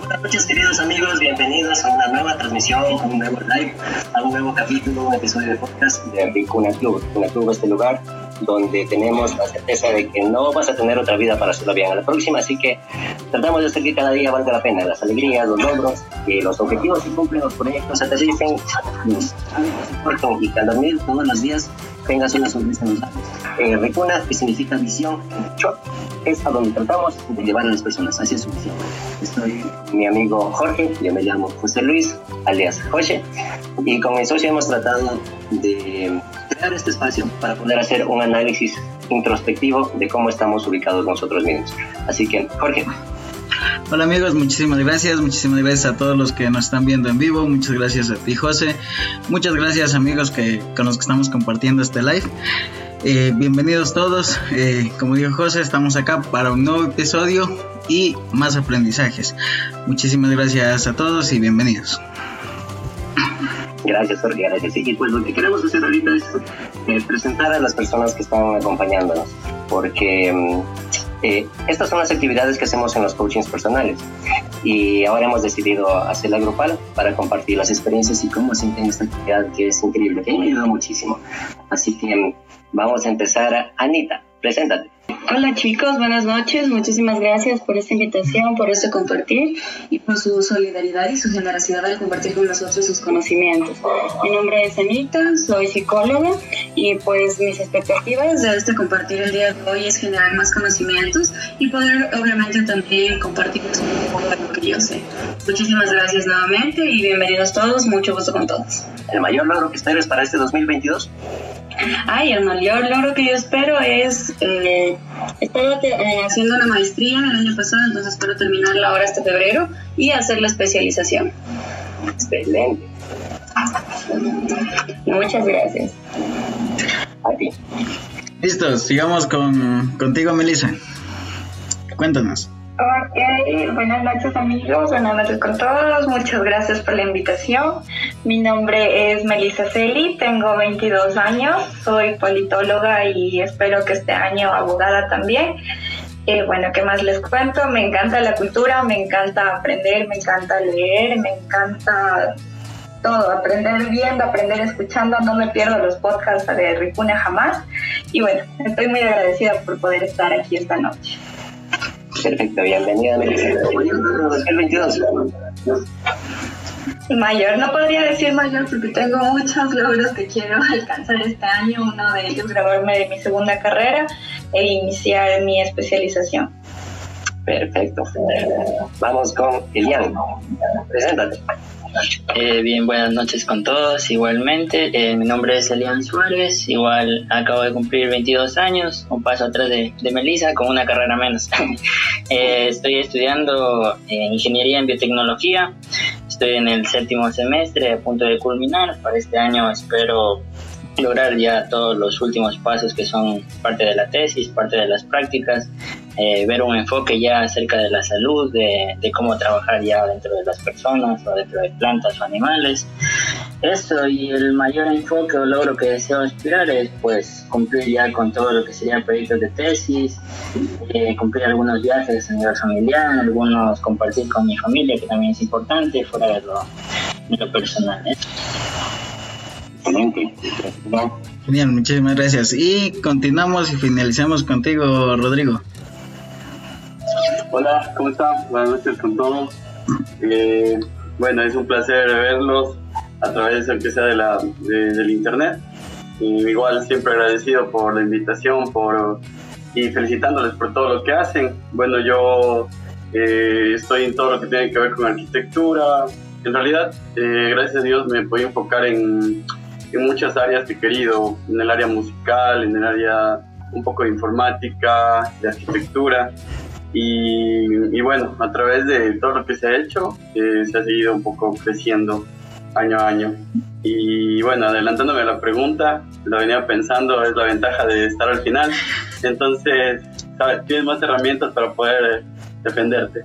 Buenas noches queridos amigos, bienvenidos a una nueva transmisión, a un nuevo live, a un nuevo capítulo, un episodio de podcast de Ricuna Club. Ricuna Club es este lugar donde tenemos la certeza de que no vas a tener otra vida para hacerlo bien a la próxima, así que tratamos de hacer que cada día valga la pena, las alegrías, los logros, que los objetivos se cumplen, los proyectos se aterricen, los hábitos se y al dormir todos los días tengas una sonrisa en los labios. Eh, Recuna, que significa visión, es a donde tratamos de llevar a las personas hacia su visión. Estoy mi amigo Jorge, yo me llamo José Luis, alias José, y con mi socio hemos tratado de crear este espacio para poder hacer un análisis introspectivo de cómo estamos ubicados nosotros mismos. Así que, Jorge, Hola amigos, muchísimas gracias, muchísimas gracias a todos los que nos están viendo en vivo, muchas gracias a ti José, muchas gracias amigos que, con los que estamos compartiendo este live. Eh, bienvenidos todos, eh, como dijo José, estamos acá para un nuevo episodio y más aprendizajes. Muchísimas gracias a todos y bienvenidos. Gracias, Jorge, gracias. Y pues lo que queremos hacer ahorita es eh, presentar a las personas que están acompañándonos, porque mm, eh, estas son las actividades que hacemos en los coachings personales y ahora hemos decidido hacerla grupal para compartir las experiencias y cómo sienten esta actividad que es increíble, que me ayudado muchísimo. Así que vamos a empezar. Anita, preséntate. Hola chicos, buenas noches. Muchísimas gracias por esta invitación, por este compartir y por su solidaridad y su generosidad al compartir con nosotros sus conocimientos. Mi nombre es Anita, soy psicóloga y pues mis expectativas de este compartir el día de hoy es generar más conocimientos y poder obviamente también compartir un poco de lo que yo sé. Muchísimas gracias nuevamente y bienvenidos todos. Mucho gusto con todos. ¿El mayor logro que esperas para este 2022? Ay, el mayor logro que yo espero es, eh, estaba eh, haciendo una maestría el año pasado, entonces espero terminarla ahora este febrero y hacer la especialización. Excelente. Muchas gracias. A ti. Listo, sigamos con, contigo, Melissa. Cuéntanos. Ok, buenas noches amigos, buenas noches con todos, muchas gracias por la invitación. Mi nombre es Melissa Celi, tengo 22 años, soy politóloga y espero que este año abogada también. Eh, bueno, ¿qué más les cuento? Me encanta la cultura, me encanta aprender, me encanta leer, me encanta todo, aprender viendo, aprender escuchando, no me pierdo los podcasts de Ripuna jamás. Y bueno, estoy muy agradecida por poder estar aquí esta noche. Perfecto, bienvenida Melissa. 2022. Mayor, no podría decir mayor porque tengo muchos logros que quiero alcanzar este año. Uno de ellos, grabarme de mi segunda carrera e iniciar mi especialización. Perfecto. Vamos con Elian. Preséntate. Eh, bien, buenas noches con todos. Igualmente, eh, mi nombre es Elian Suárez. Igual acabo de cumplir 22 años, un paso atrás de, de Melissa con una carrera menos. eh, estoy estudiando eh, ingeniería en biotecnología. Estoy en el séptimo semestre, a punto de culminar. Para este año espero lograr ya todos los últimos pasos que son parte de la tesis, parte de las prácticas, eh, ver un enfoque ya acerca de la salud, de, de, cómo trabajar ya dentro de las personas o dentro de plantas o animales. Eso y el mayor enfoque o logro que deseo aspirar es pues cumplir ya con todo lo que serían proyectos de tesis, eh, cumplir algunos viajes a nivel familiar, algunos compartir con mi familia que también es importante fuera de lo, de lo personal. ¿eh? Excelente. Genial, muchísimas gracias. Y continuamos y finalizamos contigo, Rodrigo. Hola, ¿cómo están? Buenas noches con todos. Eh, bueno, es un placer verlos a través, aunque sea de la, de, del internet. Igual siempre agradecido por la invitación por, y felicitándoles por todo lo que hacen. Bueno, yo eh, estoy en todo lo que tiene que ver con arquitectura. En realidad, eh, gracias a Dios me puedo enfocar en, en muchas áreas que he querido, en el área musical, en el área un poco de informática, de arquitectura. Y, bueno, a través de todo lo que se ha hecho, eh, se ha seguido un poco creciendo año a año. Y bueno, adelantándome a la pregunta, lo venía pensando, es la ventaja de estar al final. Entonces, ¿sabes? tienes más herramientas para poder defenderte.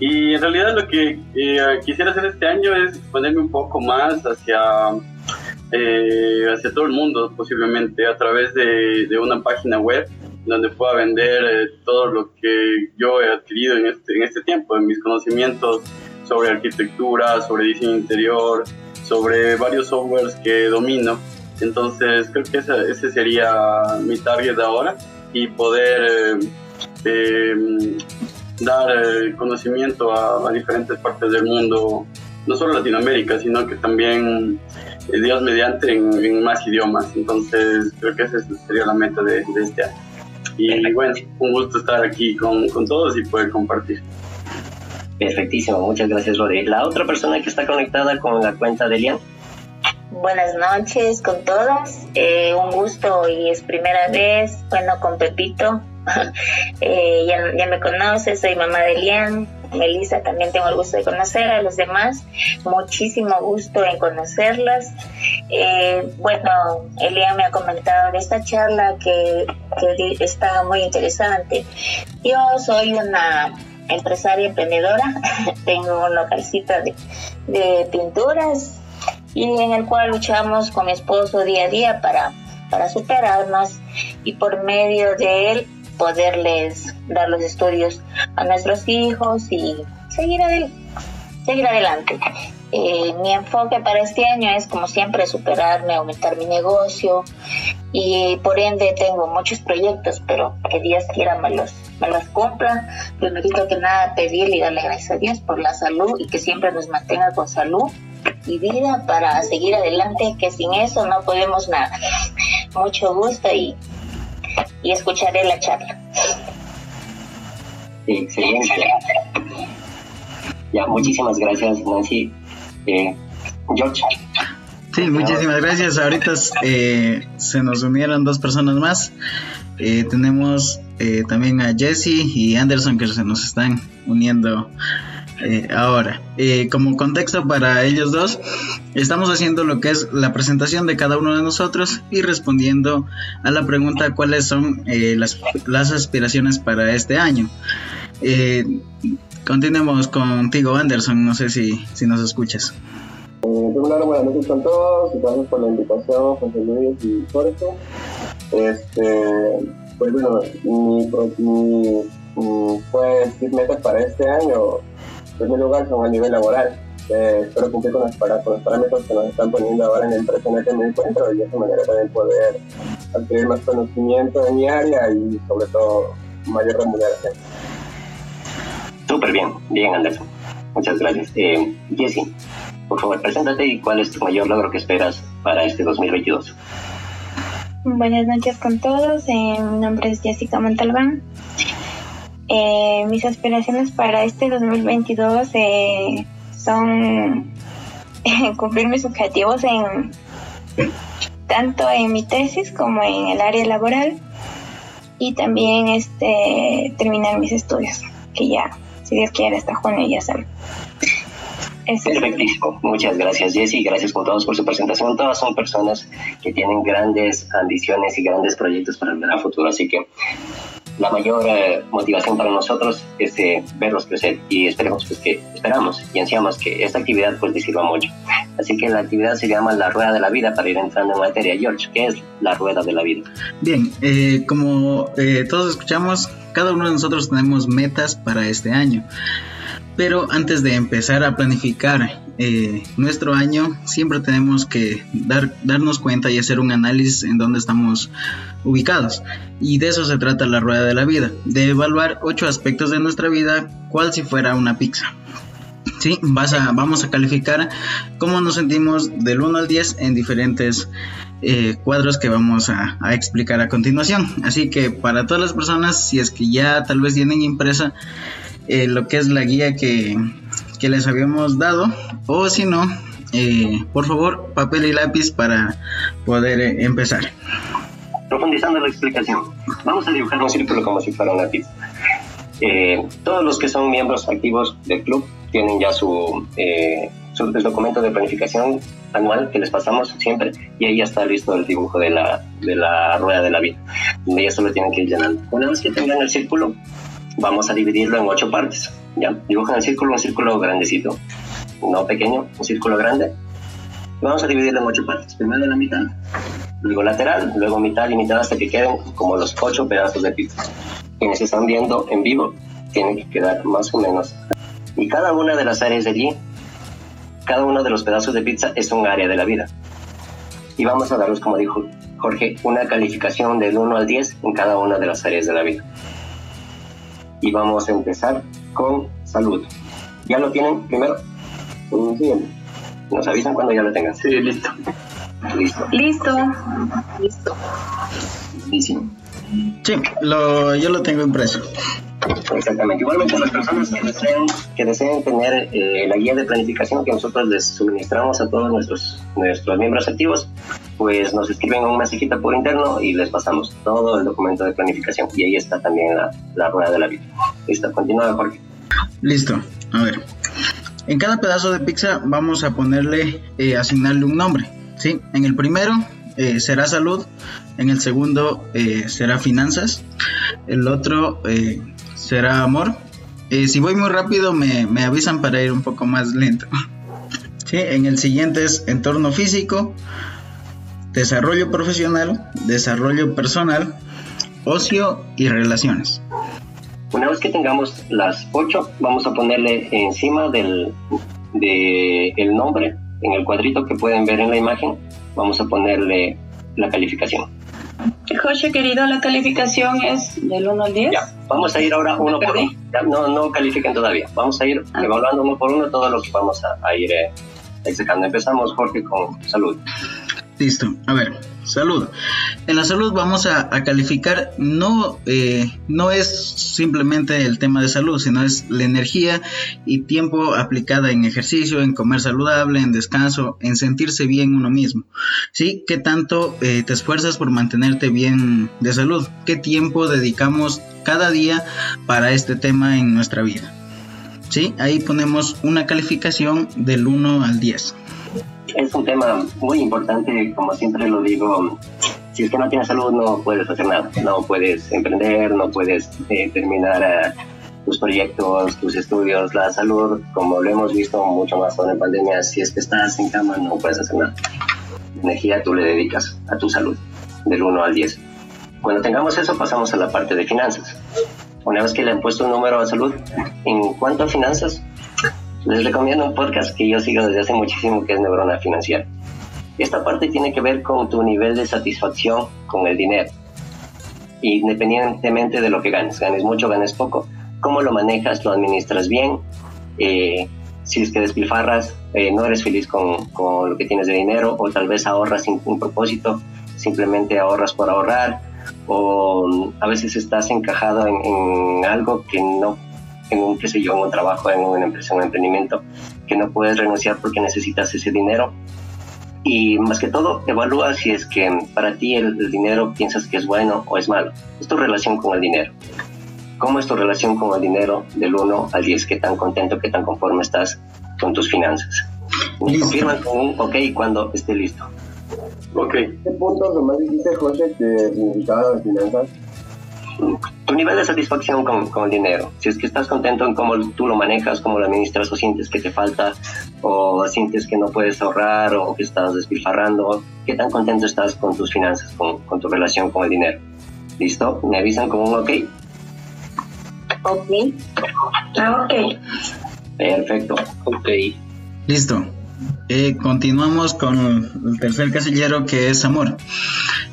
Y en realidad lo que eh, quisiera hacer este año es ponerme un poco más hacia, eh, hacia todo el mundo, posiblemente a través de, de una página web donde pueda vender eh, todo lo que yo he adquirido en este, en este tiempo, en mis conocimientos sobre arquitectura, sobre diseño interior, sobre varios softwares que domino. Entonces creo que ese, sería mi target ahora y poder eh, em, dar eh, conocimiento a, diferentes partes del mundo, no solo Latinoamérica, sino que también Dios mediante en, más idiomas. Entonces creo que esa sería la meta de, este año. Y bueno, un gusto estar aquí con, con todos y poder compartir. Perfectísimo, muchas gracias Rodri. La otra persona que está conectada con la cuenta de Lian. Buenas noches con todos, eh, un gusto y es primera vez, bueno, con Pepito, eh, ya, ya, me conoce, soy mamá de Lian, Melissa también tengo el gusto de conocer a los demás, muchísimo gusto en conocerlas. Eh, bueno, Elian me ha comentado de esta charla que, que está muy interesante. Yo soy una empresaria emprendedora, tengo un localcito de, de, pinturas y en el cual luchamos con mi esposo día a día para, para superarnos y por medio de él poderles dar los estudios a nuestros hijos y seguir, adelante. Seguir adelante. Eh, mi enfoque para este año es, como siempre, superarme, aumentar mi negocio y por ende tengo muchos proyectos, pero que Dios quiera me los, me los cumpla. Primero que nada, pedirle y darle gracias a Dios por la salud y que siempre nos mantenga con salud y vida para seguir adelante, que sin eso no podemos nada. Mucho gusto y, y escucharé la charla. excelente. Ya, muchísimas gracias, Nancy. Eh, George. Sí, muchísimas gracias. Ahorita eh, se nos unieron dos personas más. Eh, tenemos eh, también a Jesse y Anderson que se nos están uniendo ahora. como contexto para ellos dos, estamos haciendo lo que es la presentación de cada uno de nosotros y respondiendo a la pregunta cuáles son las, las, aspiraciones para este año. continuemos contigo, Anderson. No sé si, si nos escuchas. Eh, primero, buenas noches con todos, gracias por la invitación, José Luis y Jorge. Este, pues bueno, mi, mi, mi pues, metas para este año, primer lugar, son a nivel laboral. Eh, espero cumplir con, las, con los parámetros que nos están poniendo ahora en la empresa en la que me encuentro y de esa manera también poder adquirir más conocimiento en mi área y sobre todo mayor remuneración. Súper bien, bien Anderson. Muchas gracias. Eh, Jesse, por favor, preséntate y cuál es tu mayor logro que esperas para este 2022. Buenas noches con todos, eh, mi nombre es Jessica Montalbán. Eh, mis aspiraciones para este 2022 eh, son cumplir mis objetivos en tanto en mi tesis como en el área laboral y también este terminar mis estudios, que ya, si Dios quiere, hasta junio ya salen. Perfectísimo. Muchas gracias, Jessy. Gracias con todos por su presentación. Todas son personas que tienen grandes ambiciones y grandes proyectos para el futuro. Así que la mayor eh, motivación para nosotros es eh, verlos crecer y esperemos pues que esperamos y ansiamos que esta actividad pues les sirva mucho. Así que la actividad se llama la rueda de la vida para ir entrando en materia. George, ¿qué es la rueda de la vida? Bien, eh, como todos escuchamos, cada uno de nosotros tenemos metas para este año. Pero antes de empezar a planificar eh, nuestro año, siempre tenemos que dar, darnos cuenta y hacer un análisis en dónde estamos ubicados. Y de eso se trata la rueda de la vida, de evaluar ocho aspectos de nuestra vida, cual si fuera una pizza. Sí, vas a, vamos a calificar cómo nos sentimos del 1 al 10 en diferentes eh, cuadros que vamos a, a, explicar a continuación. Así que para todas las personas, si es que ya tal vez tienen impresa eh, lo que es la guía que, les habíamos dado. O si no eh, por favor papel y lápiz para poder eh, empezar. Profundizando la explicación vamos a dibujar un círculo como si fuera un lápiz. Todos los que son miembros activos del club tienen ya su, su documento de planificación anual que les pasamos siempre y ahí ya está listo el dibujo de la, de la rueda de la vida. Ya solo tienen que ir llenando. Una vez que tengan el círculo vamos a dividirlo en ocho partes. ¿ya? Dibujan el círculo, un círculo grandecito, no pequeño, un círculo grande. Vamos a dividirlo en ocho partes. Primero la mitad, luego lateral, luego mitad y mitad hasta que queden como los ocho pedazos de pizza. Quienes están viendo en vivo tienen que quedar más o menos Y cada una de las áreas de allí, cada uno de los pedazos de pizza es un área de la vida. Y vamos a darles, como dijo Jorge, una calificación del 1 al 10 en cada una de las áreas de la vida. Y vamos a empezar con salud. ¿Ya lo tienen primero? Sí. Nos avisan cuando ya lo tengan. Sí, listo. Listo. Listo. Listo. Sí, lo, yo lo tengo impreso. Exactamente. Igualmente las personas que deseen, que deseen tener eh, la guía de planificación que nosotros les suministramos a todos nuestros, nuestros miembros activos, pues nos escriben un mensajito por interno y les pasamos todo el documento de planificación. Y ahí está también la, la rueda de la vida. Listo, continúa Jorge. Listo, a ver. En cada pedazo de pizza vamos a ponerle, eh, asignarle un nombre. ¿sí? En el primero eh, será salud, en el segundo eh, será finanzas, el otro eh, será amor. Eh, si voy muy rápido me, me, avisan para ir un poco más lento. ¿Sí? En el siguiente es entorno físico, desarrollo profesional, desarrollo personal, ocio y relaciones. Una vez que tengamos las ocho, vamos a ponerle encima del de el nombre, en el cuadrito que pueden ver en la imagen, vamos a ponerle la calificación. José, querido, la calificación es del 1 al 10. Ya, vamos a ir ahora uno por uno. Ya, no, no califiquen todavía. Vamos a ir ah. evaluando uno por uno todo lo que vamos a, a ir eh, executando. Empezamos, Jorge, con salud. Listo. A ver, salud. En la salud vamos a, calificar, no, eh, no es simplemente el tema de salud, sino es la energía y tiempo aplicada en ejercicio, en comer saludable, en descanso, en sentirse bien uno mismo. ¿Sí? ¿Qué tanto eh, te esfuerzas por mantenerte bien de salud? ¿Qué tiempo dedicamos cada día para este tema en nuestra vida? ¿Sí? Ahí ponemos una calificación del 1 al 10 es un tema muy importante, como siempre lo digo, si es que no tienes salud no puedes hacer nada, no puedes emprender, no puedes eh, terminar uh, tus proyectos, tus estudios, la salud, como lo hemos visto mucho más ahora en pandemia, si es que estás en cama no puedes hacer nada. Energía tú le dedicas a tu salud, del 1 al 10. Cuando tengamos eso pasamos a la parte de finanzas. Una vez que le han puesto un número a salud, en cuanto a finanzas, les recomiendo un podcast que yo sigo desde hace muchísimo que es Neurona Financiera. Esta parte tiene que ver con tu nivel de satisfacción con el dinero. Independientemente de lo que ganes, ganes mucho, ganes poco, cómo lo manejas, lo administras bien. Eh, si es que despilfarras, eh, no eres feliz con, lo que tienes de dinero, o tal vez ahorras sin un propósito, simplemente ahorras por ahorrar, o a veces estás encajado en, en algo que no en un, qué sé yo, en un trabajo, en una empresa, en un emprendimiento, que no puedes renunciar porque necesitas ese dinero. Y más que todo, evalúa si es que para ti el, el dinero piensas que es bueno o es malo. Es tu relación con el dinero. ¿Cómo es tu relación con el dinero del 1 al 10? ¿Qué tan contento, qué tan conforme estás con tus finanzas? Me confirman con un ok cuando esté listo. Ok. ¿Qué punto lo más difícil, José, que significaba las finanzas? Tu nivel de satisfacción con, con, el dinero. Si es que estás contento en cómo tú lo manejas, cómo lo administras, o sientes que te falta, o sientes que no puedes ahorrar, o que estás despilfarrando, ¿qué tan contento estás con tus finanzas, con, con tu relación con el dinero? ¿Listo? ¿Me avisan con un ok? Ok. Ah, ok. Perfecto. Ok. Listo. Eh, continuamos con el tercer casillero que es amor.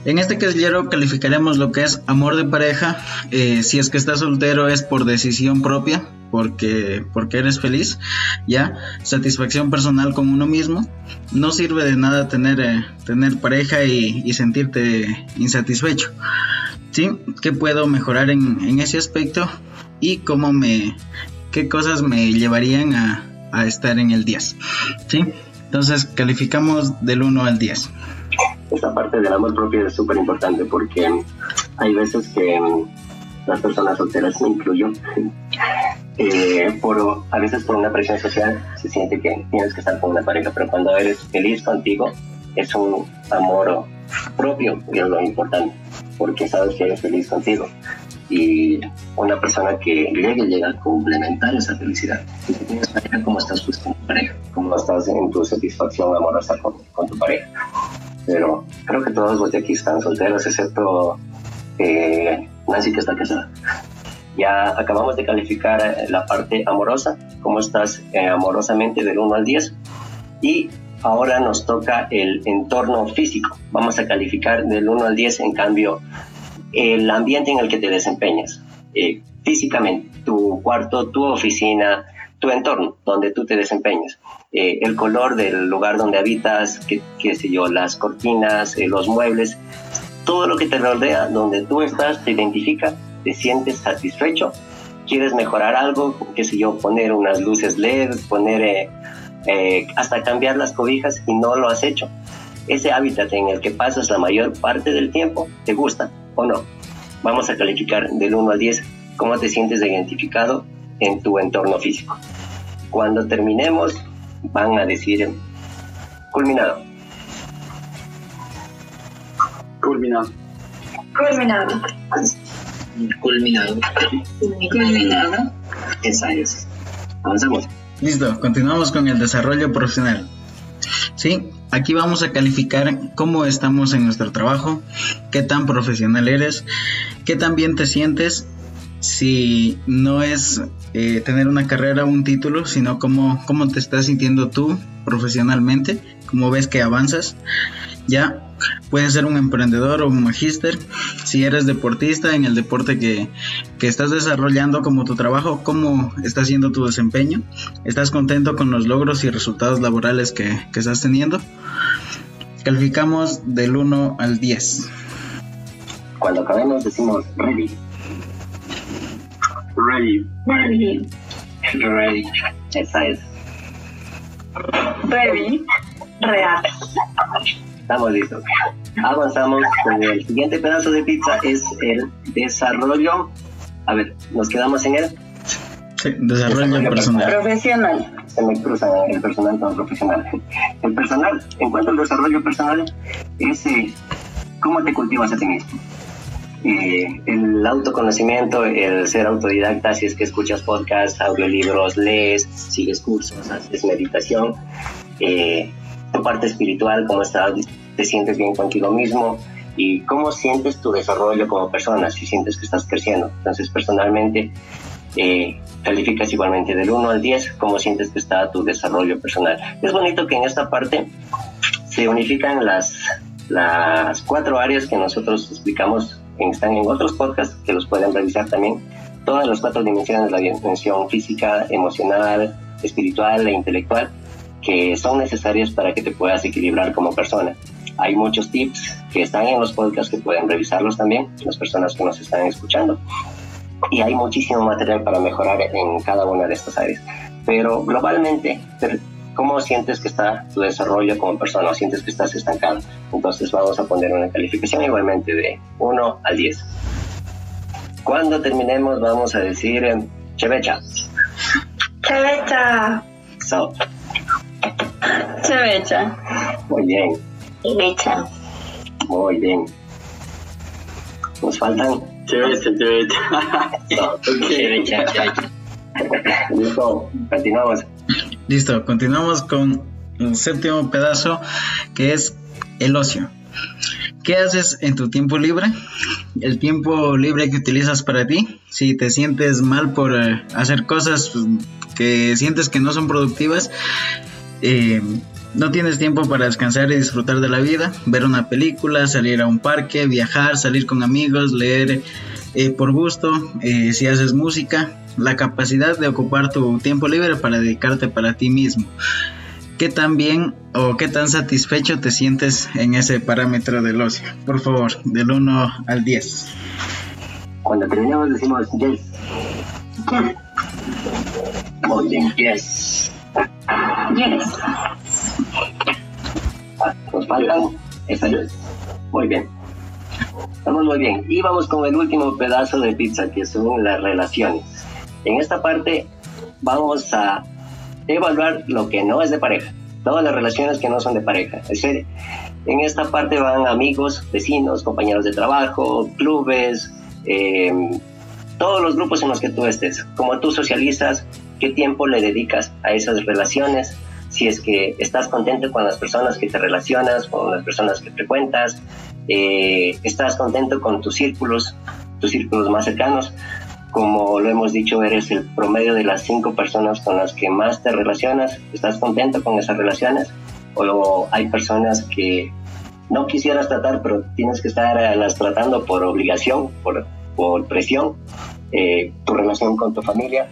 En este casillero calificaremos lo que es amor de pareja. Eh, si es que estás soltero es por decisión propia, porque, porque eres feliz. Ya, satisfacción personal con uno mismo. No sirve de nada tener, eh, tener pareja y, y, sentirte insatisfecho. ¿Sí? ¿Qué puedo mejorar en, en ese aspecto? Y cómo me, qué cosas me llevarían a, a estar en el 10. ¿Sí? Entonces calificamos del 1 al 10. Esta parte del amor propio es súper importante porque hay veces que las personas solteras, me incluyo, eh, a veces por una presión social se siente que tienes que estar con una pareja, pero cuando eres feliz contigo es un amor propio, que es lo importante, porque sabes que eres feliz contigo y una persona que llegue llega a complementar esa felicidad. Si tienes pareja, ¿cómo estás pues, con tu pareja? ¿Cómo estás en tu satisfacción amorosa con, con tu pareja? Pero creo que todos los de aquí están solteros, excepto eh, Nancy que está casada. Ya acabamos de calificar eh, la parte amorosa, cómo estás eh, amorosamente del 1 al 10. Y ahora nos toca el entorno físico. Vamos a calificar del 1 al 10, en cambio, el ambiente en el que te desempeñas. Eh, físicamente, tu cuarto, tu oficina, tu entorno donde tú te desempeñas. el color del lugar donde habitas, qué, qué sé yo, las cortinas, los muebles, todo lo que te rodea, donde tú estás, te identifica te sientes satisfecho, quieres mejorar algo, qué sé yo, poner unas luces LED, poner eh, eh, hasta cambiar las cobijas y no lo has hecho. Ese hábitat en el que pasas la mayor parte del tiempo, ¿te gusta o no? Vamos a calificar del 1 al 10 cómo te sientes identificado en tu entorno físico. Cuando terminemos, van a decir culminado. Culminado. Culminado. Culminado. Culminado. Esa es. Avanzamos. Listo, continuamos con el desarrollo profesional. Sí, aquí vamos a calificar cómo estamos en nuestro trabajo, qué tan profesional eres, qué tan bien te sientes, si no es eh, tener una carrera o un título, sino cómo, cómo te estás sintiendo tú profesionalmente, cómo ves que avanzas. Ya, puedes ser un emprendedor o un magíster. Si eres deportista en el deporte que, estás desarrollando como tu trabajo, ¿cómo está siendo tu desempeño? ¿Estás contento con los logros y resultados laborales que, estás teniendo? Calificamos del 1 al 10. Cuando acabemos decimos ready. Ready. Ready. Ready. Esa es. Ready. Real. Estamos listos. Avanzamos con el siguiente pedazo de pizza, es el desarrollo. A ver, nos quedamos en él. Sí, desarrollo personal. Profesional. Se me cruza el personal con el profesional. El personal, en cuanto al desarrollo personal, es eh, cómo te cultivas a ti mismo. Eh, el autoconocimiento, el ser autodidacta, si es que escuchas podcasts, audiolibros, lees, sigues cursos, haces meditación, eh, tu parte espiritual, cómo estás, te sientes bien contigo mismo y cómo sientes tu desarrollo como persona, si sientes que estás creciendo. Entonces, personalmente, eh, calificas igualmente del 1 al 10, cómo sientes que está tu desarrollo personal. Es bonito que en esta parte se unifican las, las cuatro áreas que nosotros explicamos, en, están en otros podcasts que los pueden revisar también. Todas las cuatro dimensiones, la dimensión física, emocional, espiritual e intelectual que son necesarios para que te puedas equilibrar como persona. Hay muchos tips que están en los podcasts que pueden revisarlos también, las personas que nos están escuchando. Y hay muchísimo material para mejorar en cada una de estas áreas. Pero globalmente, ¿cómo sientes que está tu desarrollo como persona? ¿Sientes que estás estancado? Entonces vamos a poner una calificación igualmente de 1 al 10. Cuando terminemos vamos a decir Chevecha. Chevecha. So, Chevecha. Muy bien. Chevecha. Muy bien. Nos faltan. Chevecha, chevecha. Chevecha, chevecha. Listo, continuamos. Listo, continuamos con el séptimo pedazo que es el ocio. ¿Qué haces en tu tiempo libre? El tiempo libre que utilizas para ti. Si te sientes mal por eh, hacer cosas pues, que sientes que no son productivas, eh, no tienes tiempo para descansar y disfrutar de la vida, ver una película, salir a un parque, viajar, salir con amigos, leer eh, por gusto, eh, si haces música, la capacidad de ocupar tu tiempo libre para dedicarte para ti mismo. ¿Qué tan bien o qué tan satisfecho te sientes en ese parámetro del ocio? Por favor, del 1 al 10. Cuando terminamos decimos yes. Muy bien, yes. Yes. Nos faltan esa Muy bien. Estamos muy bien. Y vamos con el último pedazo de pizza, que son las relaciones. En esta parte vamos a evaluar lo que no es de pareja. Todas las relaciones que no son de pareja. Es decir, en esta parte van amigos, vecinos, compañeros de trabajo, clubes, eh, todos los grupos en los que tú estés. Como tú socializas, qué tiempo le dedicas a esas relaciones, si es que estás contento con las personas que te relacionas, con las personas que frecuentas, eh, estás contento con tus círculos, tus círculos más cercanos, como lo hemos dicho, eres el promedio de las cinco personas con las que más te relacionas. ¿Estás contento con esas relaciones? ¿O hay personas que no quisieras tratar, pero tienes que estarlas tratando por obligación, por, por presión? Eh, ¿Tu relación con tu familia?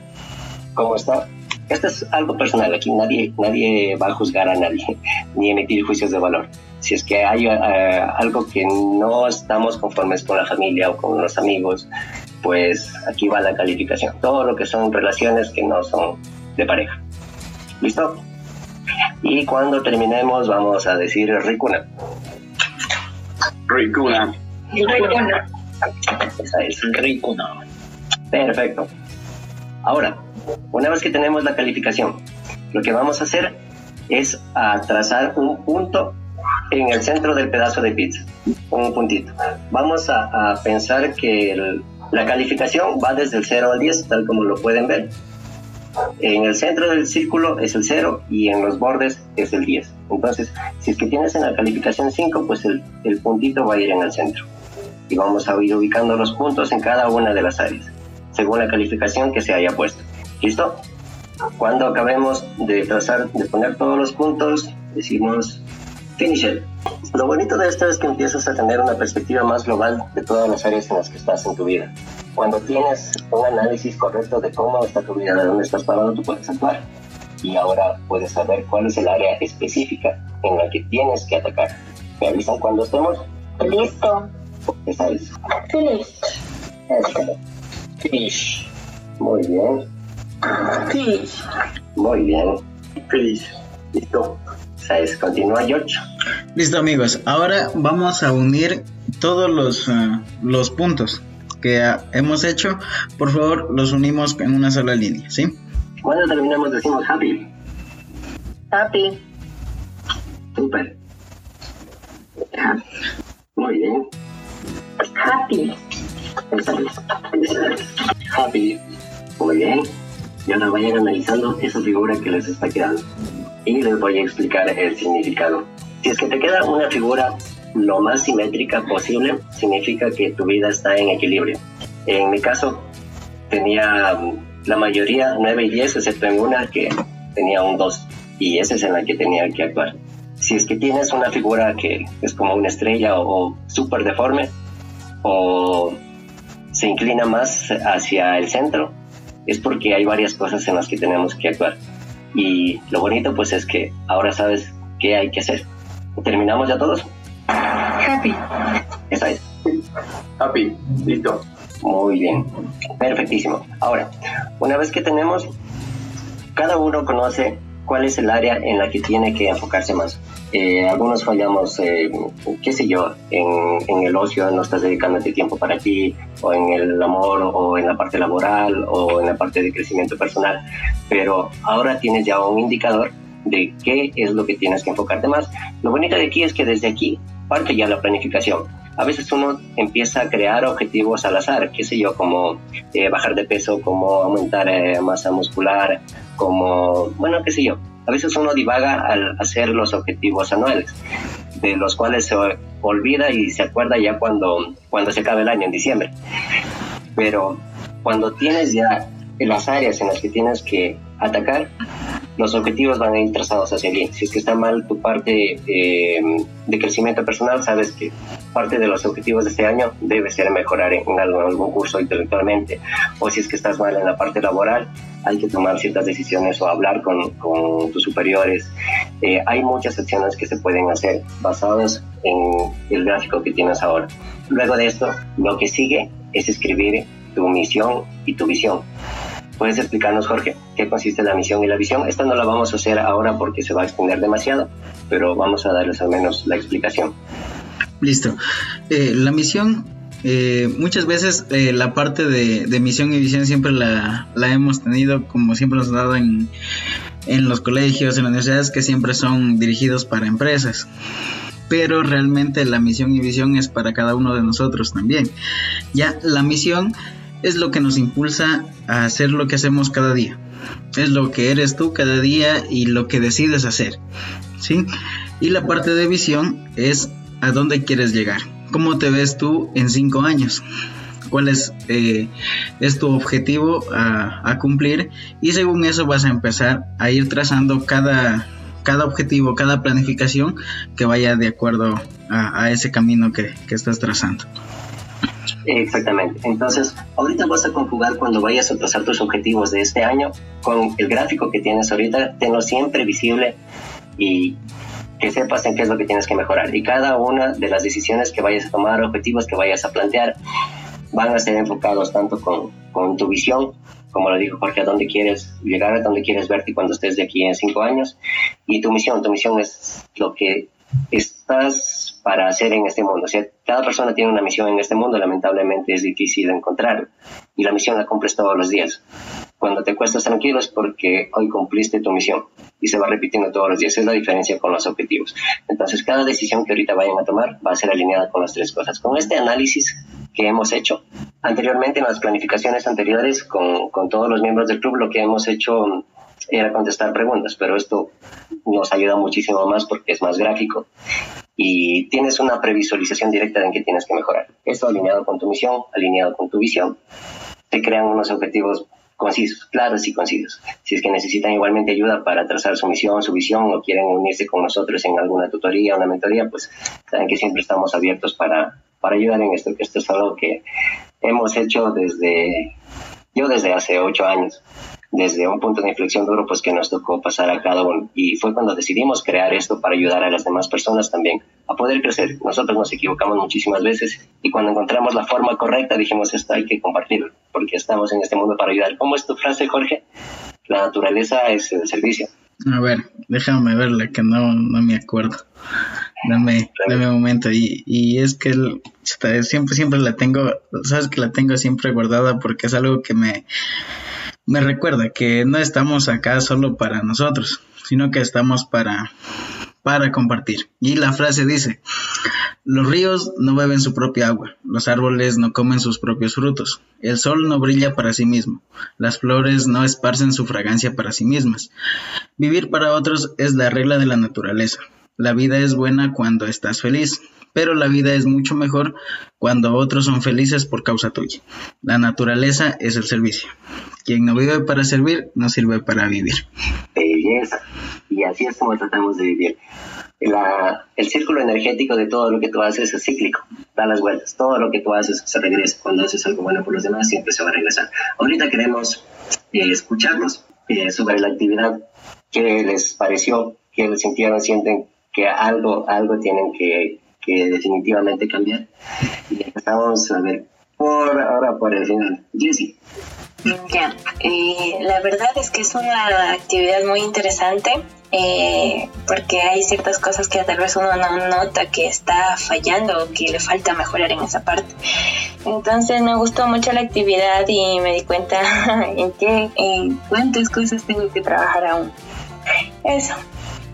¿Cómo está? Esto es algo personal, aquí nadie, nadie va a juzgar a nadie, ni emitir juicios de valor. Si es que hay eh, algo que no estamos conformes con la familia o con los amigos, pues aquí va la calificación. Todo lo que son relaciones que no son de pareja. ¿Listo? Y cuando terminemos vamos a decir Ricuna. Ricuna. Ricuna. Esa es Ricuna. Perfecto. Ahora, una vez que tenemos la calificación, lo que vamos a hacer es a trazar un punto en el centro del pedazo de pizza, un puntito. Vamos a, pensar que la calificación va desde el 0 al 10, tal como lo pueden ver. En el centro del círculo es el 0 y en los bordes es el 10. Entonces, si es que tienes en la calificación 5, pues el, el puntito va a ir en el centro. Y vamos a ir ubicando los puntos en cada una de las áreas, según la calificación que se haya puesto. ¿Listo? Cuando acabemos de trazar, de poner todos los puntos, decimos finish Lo bonito de esto es que empiezas a tener una perspectiva más global de todas las áreas en las que estás en tu vida. Cuando tienes un análisis correcto de cómo está tu vida, de dónde estás parado, tú puedes actuar. Y ahora puedes saber cuál es el área específica en la que tienes que atacar. ¿Me avisan cuando estemos? Listo. Esa es. Finish. Finish. Muy bien. Finish. Muy bien. Finish. Listo. ¿Sabes? Continúa, George. Listo, amigos. Ahora vamos a unir todos los, eh, los puntos que hemos hecho. Por favor, los unimos en una sola línea, ¿sí? Cuando terminamos decimos happy. Happy. Super. Muy bien. Happy. Happy. Muy bien. Y ahora vayan analizando esa figura que les está quedando. Y les voy a explicar el significado. Si es que te queda una figura lo más simétrica posible, significa que tu vida está en equilibrio. En mi caso, tenía la mayoría 9 y 10, excepto en una que tenía un 2. Y esa es en la que tenía que actuar. Si es que tienes una figura que es como una estrella o, o súper deforme, o se inclina más hacia el centro, es porque hay varias cosas en las que tenemos que actuar. Y lo bonito pues es que ahora sabes qué hay que hacer. ¿Terminamos ya todos? Happy. Esa es. Happy. Listo. Muy bien. Perfectísimo. Ahora, una vez que tenemos, cada uno conoce cuál es el área en la que tiene que enfocarse más. Eh, algunos fallamos, eh, qué sé yo, en, en, el ocio, no estás dedicándote tiempo para ti, o en el amor, o en la parte laboral, o en la parte de crecimiento personal, pero ahora tienes ya un indicador de qué es lo que tienes que enfocarte más. Lo bonito de aquí es que desde aquí parte ya la planificación. A veces uno empieza a crear objetivos al azar, qué sé yo, como eh, bajar de peso, como aumentar eh, masa muscular, como, bueno, qué sé yo. A veces uno divaga al hacer los objetivos anuales, de los cuales se olvida y se acuerda ya cuando, cuando se acabe el año, en diciembre. Pero cuando tienes ya las áreas en las que tienes que atacar, los objetivos van a ir trazados hacia allí. Si es que está mal tu parte eh, de crecimiento personal, sabes que parte de los objetivos de este año debe ser mejorar en, en algún curso intelectualmente. O si es que estás mal en la parte laboral, hay que tomar ciertas decisiones o hablar con, con tus superiores. Eh, hay muchas acciones que se pueden hacer basadas en el gráfico que tienes ahora. Luego de esto, lo que sigue es escribir tu misión y tu visión. ¿Puedes explicarnos, Jorge, qué consiste la misión y la visión? Esta no la vamos a hacer ahora porque se va a extender demasiado, pero vamos a darles al menos la explicación. Listo. Eh, la misión, eh, muchas veces eh, la parte de, misión y visión siempre la, la, hemos tenido, como siempre nos ha dado en los colegios, en las universidades, que siempre son dirigidos para empresas pero realmente la misión y visión es para cada uno de nosotros también. Ya la misión es lo que nos impulsa a hacer lo que hacemos cada día. Es lo que eres tú cada día y lo que decides hacer. ¿sí? Y la parte de visión es a dónde quieres llegar. ¿Cómo te ves tú en cinco años? cuál es, eh, es tu objetivo a, cumplir y según eso vas a empezar a ir trazando cada, cada objetivo, cada planificación que vaya de acuerdo a, a ese camino que, que estás trazando. Exactamente. Entonces, ahorita vas a conjugar cuando vayas a trazar tus objetivos de este año con el gráfico que tienes ahorita, tenlo siempre visible y que sepas en qué es lo que tienes que mejorar. Y cada una de las decisiones que vayas a tomar, objetivos que vayas a plantear, van a ser enfocados tanto con, con tu visión, como lo dijo Jorge, a dónde quieres llegar, a dónde quieres verte cuando estés de aquí en cinco años, y tu misión. Tu misión es lo que estás para hacer en este mundo. O sea, cada persona tiene una misión en este mundo, lamentablemente es difícil encontrar, y la misión la cumples todos los días. Cuando te cuestas tranquilo es porque hoy cumpliste tu misión y se va repitiendo todos los días. Es la diferencia con los objetivos. Entonces, cada decisión que ahorita vayan a tomar va a ser alineada con las tres cosas. Con este análisis que hemos hecho anteriormente en las planificaciones anteriores con, con todos los miembros del club, lo que hemos hecho era contestar preguntas, pero esto nos ayuda muchísimo más porque es más gráfico y tienes una previsualización directa en qué tienes que mejorar. Esto alineado con tu misión, alineado con tu visión, te crean unos objetivos concisos, claros y concisos. Si es que necesitan igualmente ayuda para trazar su misión, su visión o quieren unirse con nosotros en alguna tutoría, una mentoría, pues saben que siempre estamos abiertos para, para ayudar en esto, que esto es algo que hemos hecho desde, yo desde hace ocho años desde un punto de inflexión duro pues que nos tocó pasar a cada uno y fue cuando decidimos crear esto para ayudar a las demás personas también a poder crecer. Nosotros nos equivocamos muchísimas veces y cuando encontramos la forma correcta dijimos esto hay que compartirlo porque estamos en este mundo para ayudar. ¿Cómo es tu frase Jorge? La naturaleza es el servicio. A ver, déjame verla que no, no me acuerdo. Dame, dame un momento. Y, y es que el, siempre, siempre la tengo, sabes que la tengo siempre guardada porque es algo que me, me recuerda que no estamos acá solo para nosotros, sino que estamos para, para compartir. Y la frase dice, los ríos no beben su propia agua, los árboles no comen sus propios frutos, el sol no brilla para sí mismo, las flores no esparcen su fragancia para sí mismas. Vivir para otros es la regla de la naturaleza. La vida es buena cuando estás feliz, pero la vida es mucho mejor cuando otros son felices por causa tuya. La naturaleza es el servicio. Quien no vive para servir, no sirve para vivir. Belleza. Y así es como tratamos de vivir. el círculo energético de todo lo que tú haces es cíclico, da las vueltas. Todo lo que tú haces se regresa. Cuando haces algo bueno por los demás, siempre se va a regresar. Ahorita queremos eh, escucharlos eh, sobre la actividad que les pareció, que les sintieron, sienten que algo, algo tienen que que definitivamente cambiar. Y empezamos a ver por ahora por el final. Jessie. Ya, eh, la verdad es que es una actividad muy interesante eh, porque hay ciertas cosas que tal vez uno no nota que está fallando o que le falta mejorar en esa parte. Entonces me gustó mucho la actividad y me di cuenta en qué, en cuántas cosas tengo que trabajar aún. Eso,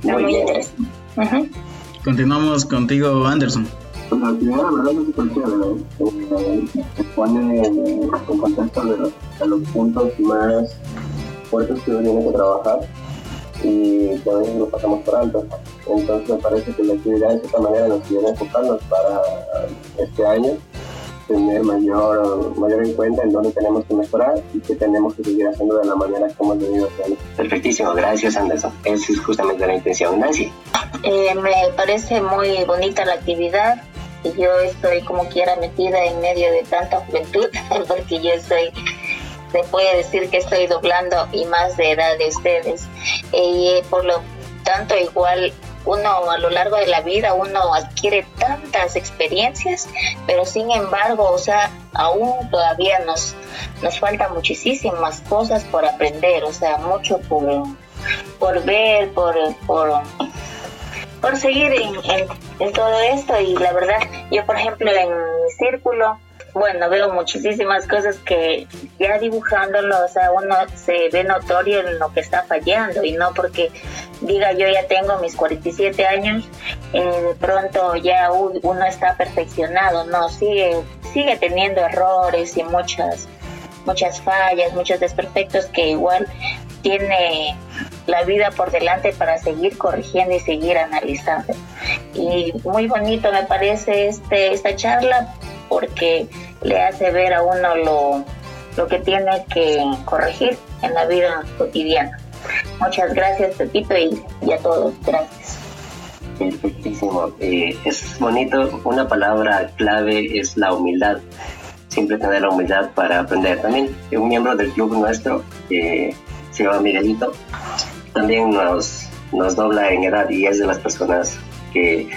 muy, muy interesante. Continuamos contigo, Anderson. Pues la actividad, la verdad, es súper chévere. Eh, pone en, contexto de los, puntos más fuertes que uno tiene que trabajar y que a lo pasamos por alto. Entonces, me parece que la actividad de cierta manera nos viene enfocando para este año tener mayor, mayor en cuenta en dónde tenemos que mejorar y qué tenemos que seguir haciendo de la manera que hemos venido haciendo. Perfectísimo, gracias Anderson. Esa es justamente la intención. Nancy. Eh, me parece muy bonita la actividad y yo estoy como quiera metida en medio de tanta juventud porque yo estoy se puede decir que estoy doblando y más de edad de ustedes y por lo tanto igual uno a lo largo de la vida uno adquiere tantas experiencias, pero sin embargo, o sea, aún todavía nos, nos faltan muchísimas cosas por aprender, o sea, mucho por, por ver, por, por, por seguir en, en, en todo esto. Y la verdad, yo por ejemplo en mi círculo, bueno, veo muchísimas cosas que ya dibujándolo, o sea, uno se ve notorio en lo que está fallando y no porque diga yo ya tengo mis 47 años, eh, de pronto ya uno está perfeccionado, no, sigue, sigue teniendo errores y muchas, muchas fallas, muchos desperfectos que igual tiene la vida por delante para seguir corrigiendo y seguir analizando. Y muy bonito me parece este, esta charla porque le hace ver a uno lo, lo que tiene que corregir en la vida cotidiana. Muchas gracias, Pepito, y, a todos. Gracias. Perfectísimo. Eh, es bonito. Una palabra clave es la humildad. Siempre tener la humildad para aprender. También un miembro del club nuestro, eh, se llama Miguelito, también nos, nos dobla en edad y es de las personas que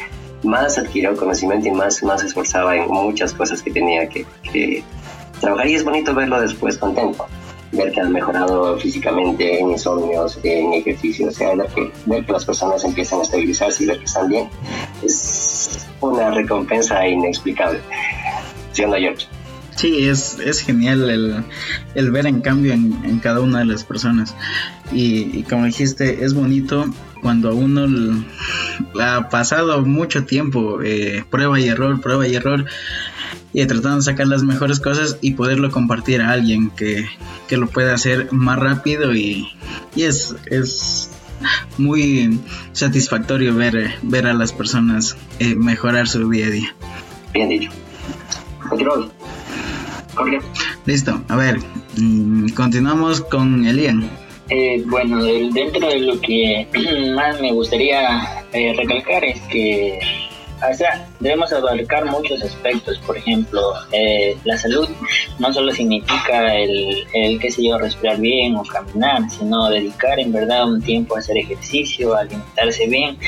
más adquirió conocimiento y más, más se esforzaba en muchas cosas que tenía que, trabajar. Y es bonito verlo después contento ver que han mejorado físicamente en insomnios, en ejercicio, o sea, ver que, ver que las personas empiezan a estabilizarse y ver que están bien, es una recompensa inexplicable. ¿Sí o no, George? Sí, es, es genial el, el ver en cambio en, en, cada una de las personas. Y, y, como dijiste, es bonito cuando uno ha pasado mucho tiempo, eh, prueba y error, prueba y error, y tratando de sacar las mejores cosas y poderlo compartir a alguien que, que lo pueda hacer más rápido y, y es, es muy satisfactorio ver, ver a las personas eh, mejorar su día a día. Bien dicho. Control. Listo, a ver, mmm, continuamos con Elian. Eh, bueno, dentro de lo que más me gustaría eh, recalcar es que o sea, debemos abarcar muchos aspectos. Por ejemplo, eh, la salud no solo significa el, el, qué sé yo, respirar bien o caminar, sino dedicar en verdad un tiempo a hacer ejercicio, a alimentarse bien.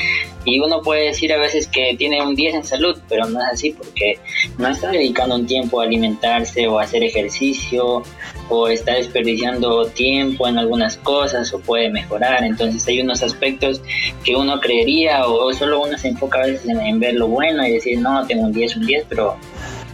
Y uno puede decir a veces que tiene un 10 en salud, pero no es así porque no está dedicando un tiempo a alimentarse o a hacer ejercicio o está desperdiciando tiempo en algunas cosas o puede mejorar. Entonces hay unos aspectos que uno creería o solo uno se enfoca a veces en, ver lo bueno y decir, no, tengo un 10, un 10, pero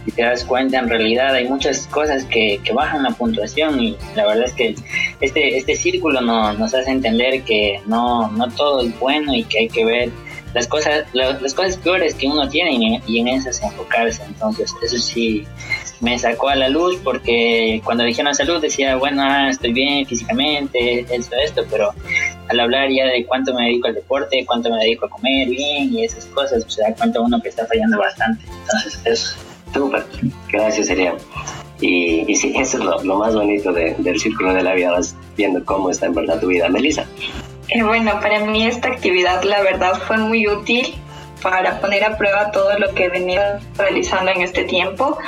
si te das cuenta, en realidad hay muchas cosas que, que bajan la puntuación y la verdad es que este, este círculo no, nos hace entender que no, no todo es bueno y que hay que ver las cosas, las, cosas peores que uno tiene y en esas enfocarse. Entonces, eso sí me sacó a la luz porque cuando dijeron salud decía, bueno, ah, estoy bien físicamente, esto, esto, pero al hablar ya de cuánto me dedico al deporte, cuánto me dedico a comer bien y esas cosas, pues se da cuenta uno que está fallando bastante. Entonces, eso. Súper, gracias, Elian. Y, y sí, eso es lo, lo más bonito de, del círculo de la vida, vas viendo cómo está en verdad tu vida. Melissa. Eh, bueno, para mí esta actividad la verdad fue muy útil para poner a prueba todo lo que he venido realizando en este tiempo.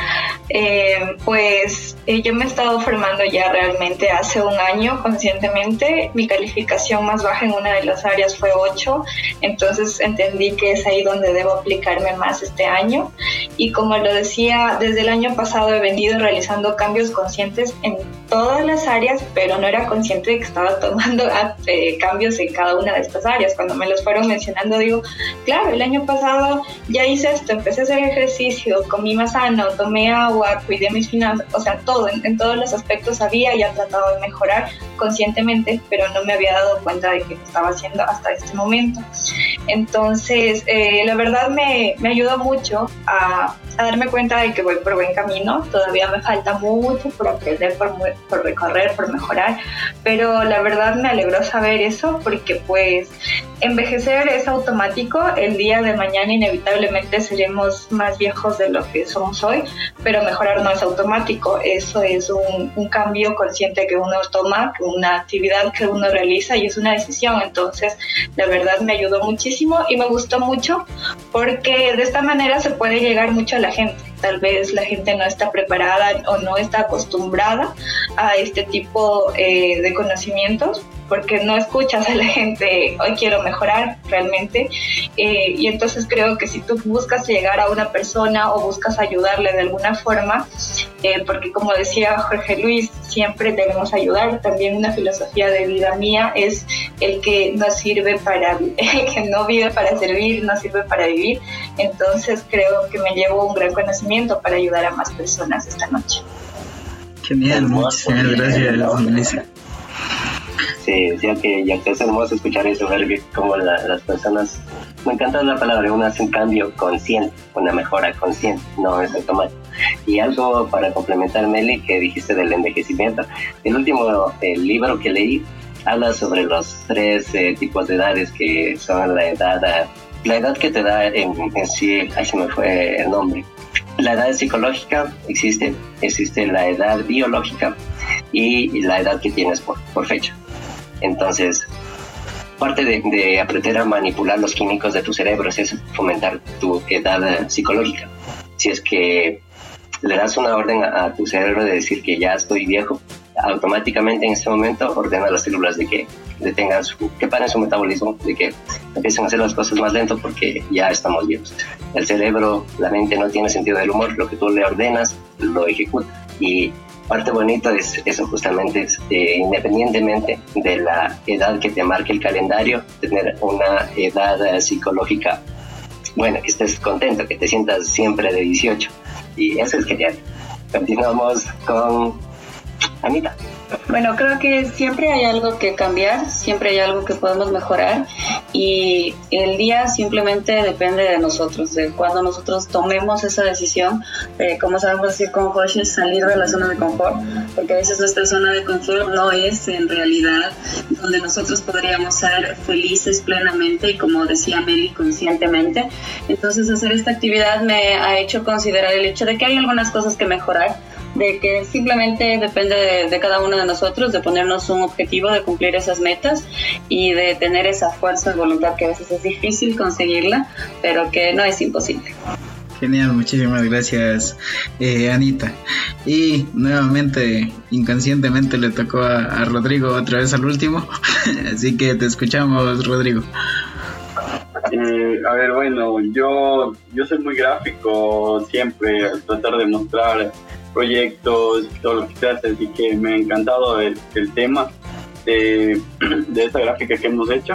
Eh, pues eh, yo me he estado formando ya realmente hace un año conscientemente. Mi calificación más baja en una de las áreas fue 8, entonces entendí que es ahí donde debo aplicarme más este año. Y como lo decía, desde el año pasado he venido realizando cambios conscientes en todas las áreas, pero no era consciente de que estaba tomando eh, cambios en cada una de estas áreas. Cuando me los fueron mencionando, digo, claro, el año pasado ya hice esto, empecé a hacer ejercicio, comí más sano, tomé agua, cuidé mis finanzas, o sea, todo, en, en todos los aspectos había ya tratado de mejorar conscientemente, pero no me había dado cuenta de que lo estaba haciendo hasta este momento. Entonces, eh, la verdad me, me ayudó mucho a, a, darme cuenta de que voy por buen camino. Todavía me falta mucho por aprender, por, por recorrer, por mejorar, pero la verdad me alegró saber eso porque pues envejecer es automático. El día de mañana inevitablemente seremos más viejos de lo que somos hoy, pero mejorar no es automático. Eso es un, un cambio consciente que uno toma, una actividad que uno realiza y es una decisión. Entonces, la verdad me ayudó muchísimo y me gustó mucho porque de esta manera se puede llegar mucho a la gente. Tal vez la gente no está preparada o no está acostumbrada a este tipo eh, de conocimientos porque no escuchas a la gente, hoy quiero mejorar realmente. Eh, y entonces creo que si tú buscas llegar a una persona o buscas ayudarle de alguna forma, eh, porque como decía Jorge Luis, siempre debemos ayudar. También una filosofía de vida mía es el que no sirve para, el que no vive para servir, no sirve para vivir. Entonces creo que me llevo un gran conocimiento para ayudar a más personas esta noche. Genial, muchas gracias, Melissa. Sí, ya que, ya que es hermoso escuchar eso, ver que como la, las personas, me encanta la palabra, uno hace un cambio consciente, una mejora consciente, no es automático. Y algo para complementar, Meli, que dijiste del envejecimiento. El último el libro que leí habla sobre los tres eh, tipos de edades que son la edad, la edad que te da en, sí, ahí se me fue el nombre, la edad psicológica existe, existe la edad biológica y la edad que tienes por, por fecha. Entonces, parte de, aprender a manipular los químicos de tu cerebro es fomentar tu edad psicológica. Si es que le das una orden a, tu cerebro de decir que ya estoy viejo, automáticamente en ese momento ordena las células de que detengan su, que paren su metabolismo, de que empiecen a hacer las cosas más lento porque ya estamos viejos. El cerebro, la mente no tiene sentido del humor, lo que tú le ordenas lo ejecuta. Y parte bonita es eso justamente, eh, independientemente de la edad que te marque el calendario, tener una edad psicológica, bueno, que estés contento, que te sientas siempre de 18. Y eso es genial. Continuamos con Bueno, creo que siempre hay algo que cambiar, siempre hay algo que podemos mejorar y el día simplemente depende de nosotros, de cuando nosotros tomemos esa decisión, de, como sabemos decir con José, salir de la zona de confort, porque a veces nuestra zona de confort no es en realidad donde nosotros podríamos ser felices plenamente y como decía Meli, conscientemente. Entonces hacer esta actividad me ha hecho considerar el hecho de que hay algunas cosas que mejorar de que simplemente depende de, cada uno de nosotros, de ponernos un objetivo, de cumplir esas metas y de tener esa fuerza de voluntad que a veces es difícil conseguirla, pero que no es imposible. Genial, muchísimas gracias eh, Anita. Y nuevamente, inconscientemente le tocó a, Rodrigo otra vez al último, así que te escuchamos Rodrigo. Eh, a ver, bueno, yo, yo soy muy gráfico siempre al tratar de mostrar proyectos, todo lo que se hace, así que me ha encantado el, tema de, de esta gráfica que hemos hecho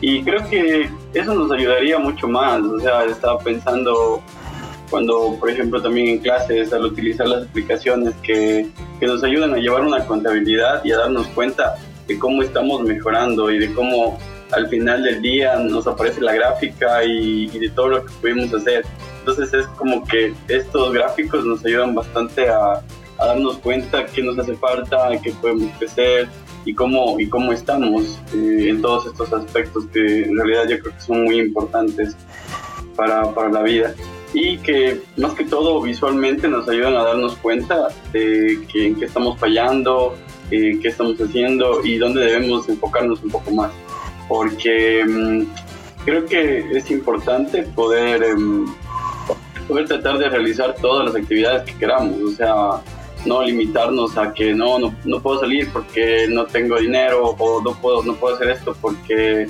y creo que eso nos ayudaría mucho más, o sea, estaba pensando cuando, por ejemplo, también en clases, al utilizar las aplicaciones que, que nos ayudan a llevar una contabilidad y a darnos cuenta de cómo estamos mejorando y de cómo al final del día nos aparece la gráfica y, y de todo lo que pudimos hacer. Entonces es como que estos gráficos nos ayudan bastante a, darnos cuenta qué nos hace falta, qué podemos crecer y cómo, y cómo estamos eh, en todos estos aspectos que en realidad yo creo que son muy importantes para, para la vida y que más que todo visualmente nos ayudan a darnos cuenta de que, en qué estamos fallando, eh, qué estamos haciendo y dónde debemos enfocarnos un poco más. Porque mm, creo que es importante poder em, poder tratar de realizar todas las actividades que queramos, o sea, no limitarnos a que no, no, puedo salir porque no tengo dinero o no puedo, no puedo hacer esto porque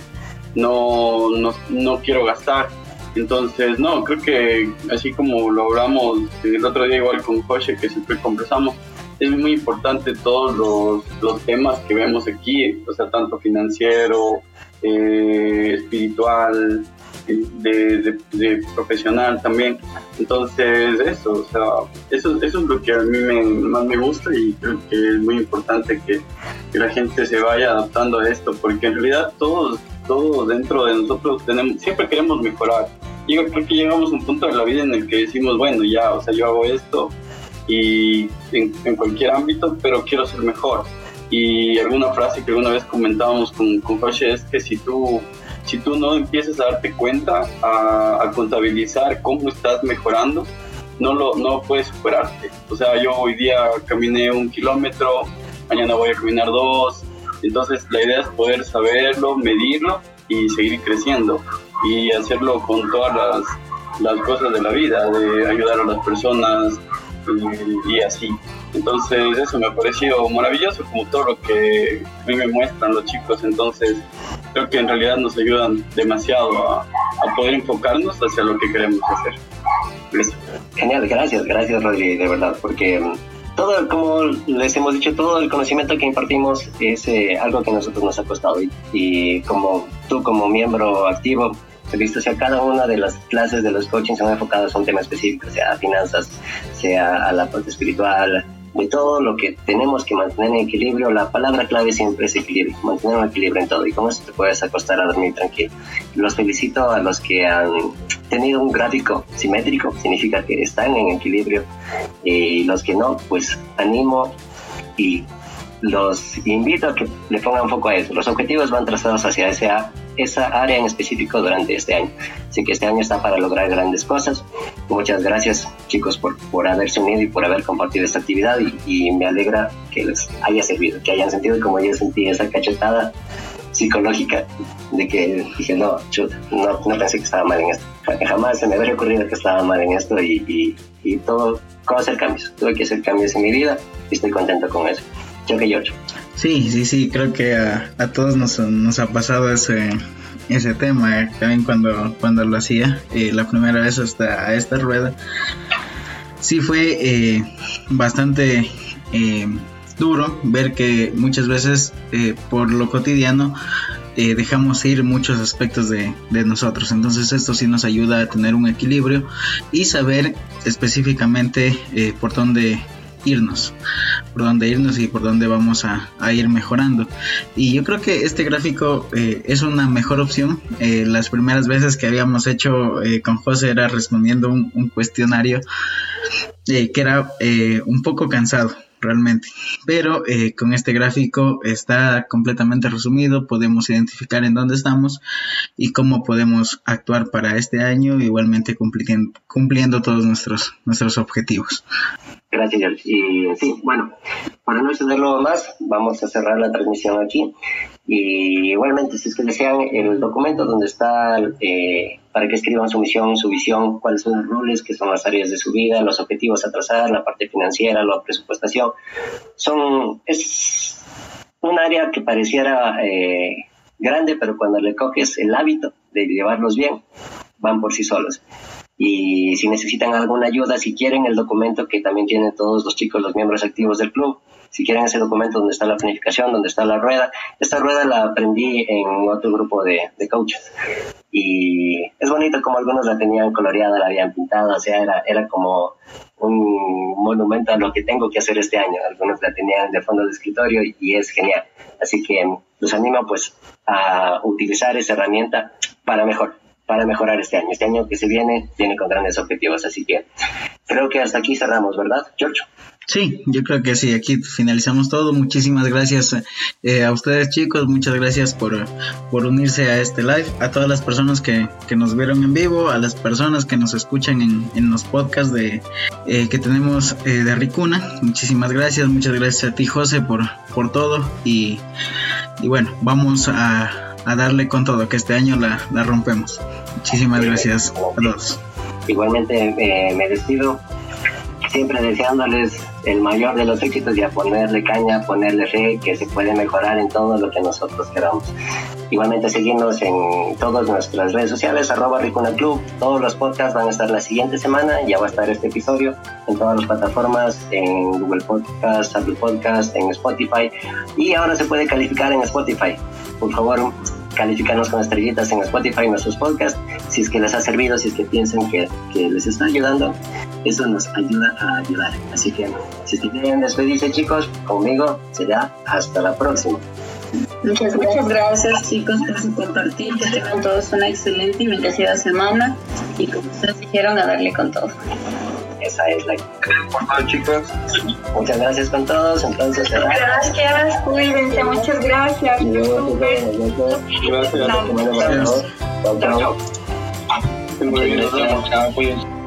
no, no, no quiero gastar. Entonces, no, creo que así como lo hablamos el otro día igual con José, que siempre conversamos, es muy importante todos los, los temas que vemos aquí, o sea, tanto financiero, eh, espiritual, de, profesional también. Entonces, eso, o sea, eso, eso es lo que a mí me, más me gusta y creo que es muy importante que, que, la gente se vaya adaptando a esto, porque en realidad todos, todos dentro de nosotros tenemos, siempre queremos mejorar. Yo creo que llegamos a un punto de la vida en el que decimos, bueno, ya, o sea, yo hago esto y en, en cualquier ámbito, pero quiero ser mejor. Y alguna frase que alguna vez comentábamos con, con Jorge es que si tú si tú no empiezas a darte cuenta, a, contabilizar cómo estás mejorando, no, lo, no puedes superarte. O sea, yo hoy día caminé un kilómetro, mañana voy a caminar dos. Entonces la idea es poder saberlo, medirlo y seguir creciendo y hacerlo con todas las, las cosas de la vida, de ayudar a las personas y, y así. Entonces eso me ha parecido maravilloso, como todo lo que a mí me muestran los chicos. Entonces creo que en realidad nos ayudan demasiado a, poder enfocarnos hacia lo que queremos hacer. Genial, gracias, gracias Rodri, de verdad, porque mm, todo, como les hemos dicho, todo el conocimiento que impartimos es eh, algo que a nosotros nos ha costado y, y como tú como miembro activo visto, sea, cada una de las clases de los coaching son enfocadas a un tema específico, sea a finanzas, sea a la parte espiritual, de todo lo que tenemos que mantener en equilibrio, la palabra clave siempre es equilibrio, mantener un equilibrio en todo y con eso te puedes acostar a dormir tranquilo. Los felicito a los que han tenido un gráfico simétrico, significa que están en equilibrio y los que no, pues animo y los invito a que le pongan un poco a eso. Los objetivos van trazados hacia esa, esa área en específico durante este año. Así que este año está para lograr grandes cosas. Muchas gracias chicos por, por haberse unido y por haber compartido esta actividad y, me alegra que les haya servido, que hayan sentido como yo sentí esa cachetada psicológica de que dije, no, no, no, pensé que estaba mal en esto. Jamás se me había ocurrido que estaba mal en esto y, y, todo, cómo hacer cambios. Tuve que hacer cambios en mi vida y estoy contento con eso. Yo que George. Sí, sí, sí, creo que a, a todos nos, nos, ha pasado ese, ese tema, eh, también cuando, cuando lo hacía, eh, la primera vez hasta esta rueda. Sí fue eh, bastante duro ver que muchas veces por lo cotidiano dejamos ir muchos aspectos de, de, nosotros. Entonces esto sí nos ayuda a tener un equilibrio y saber específicamente por dónde irnos, por dónde irnos y por dónde vamos a, ir mejorando. Y yo creo que este gráfico eh, es una mejor opción. Eh, las primeras veces que habíamos hecho eh, con José era respondiendo un, un cuestionario que era un poco cansado realmente. Pero eh, con este gráfico está completamente resumido, podemos identificar en dónde estamos y cómo podemos actuar para este año, igualmente cumpliendo, cumpliendo todos nuestros, nuestros objetivos. Gracias, Y sí, bueno, para no extenderlo más, vamos a cerrar la transmisión aquí. Y igualmente, si es que desean el documento donde está eh, para que escriban su misión, su visión, cuáles son los roles, qué son las áreas de su vida, los objetivos a trazar, la parte financiera, la presupuestación, son, es un área que pareciera eh, grande, pero cuando le coges el hábito de llevarlos bien, van por sí solos. Y si necesitan alguna ayuda, si quieren el documento que también tienen todos los chicos, los miembros activos del club, si quieren ese documento donde está la planificación, donde está la rueda. Esta rueda la aprendí en otro grupo de, de coaches. Y es bonito como algunos la tenían coloreada, la habían pintado, o sea, era, era como un monumento a lo que tengo que hacer este año. Algunos la tenían de fondo de escritorio y, es genial. Así que los animo pues a utilizar esa herramienta para mejor para mejorar este año. Este año que se viene viene con grandes objetivos, así que creo que hasta aquí cerramos, ¿verdad, George? Sí, yo creo que sí, aquí finalizamos todo. Muchísimas gracias eh, a ustedes chicos, muchas gracias por, por, unirse a este live, a todas las personas que, que, nos vieron en vivo, a las personas que nos escuchan en, en los podcasts de, eh, que tenemos eh, de Ricuna. Muchísimas gracias, muchas gracias a ti José por, por todo y, y bueno, vamos a, a, darle con todo, que este año la, la rompemos. Muchísimas gracias a todos. Igualmente me despido siempre deseándoles el mayor de los éxitos y a ponerle caña, ponerle fe, que se puede mejorar en todo lo que nosotros queramos. Igualmente seguirnos en todas nuestras redes sociales, arroba Ricuna Club. Todos los podcasts van a estar la siguiente semana, ya va a estar este episodio en todas las plataformas, en Google Podcast, Apple Podcast, en Spotify. Y ahora se puede calificar en Spotify. Por favor, calificarnos con estrellitas en Spotify nuestros podcasts, si es que les ha servido, si es que piensan que, que les está ayudando, eso nos ayuda a ayudar. Así que si quieren despedirse chicos, conmigo será hasta la próxima. Muchas, muchas gracias chicos por su compartir, que tengan todos una excelente y bendecida semana y como ustedes dijeron, a darle con todo. Esa es la por chicos. Muchas gracias con todos. Entonces, gracias, cuídense, muchas gracias. Gracias. Gracias. Chao, chao. Muy bien, chao, cuídense.